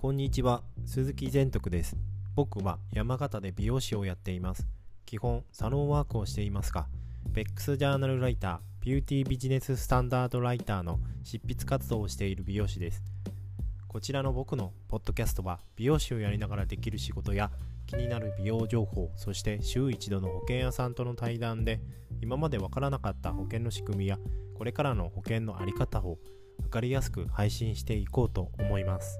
こんにちは、鈴木善徳です。僕は山形で美容師をやっています。基本、サロンワークをしていますが、ベックスジャーナルライター、ビューティービジネススタンダードライターの執筆活動をしている美容師です。こちらの僕のポッドキャストは、美容師をやりながらできる仕事や、気になる美容情報、そして週一度の保険屋さんとの対談で、今までわからなかった保険の仕組みや、これからの保険のあり方を分かりやすく配信していこうと思います。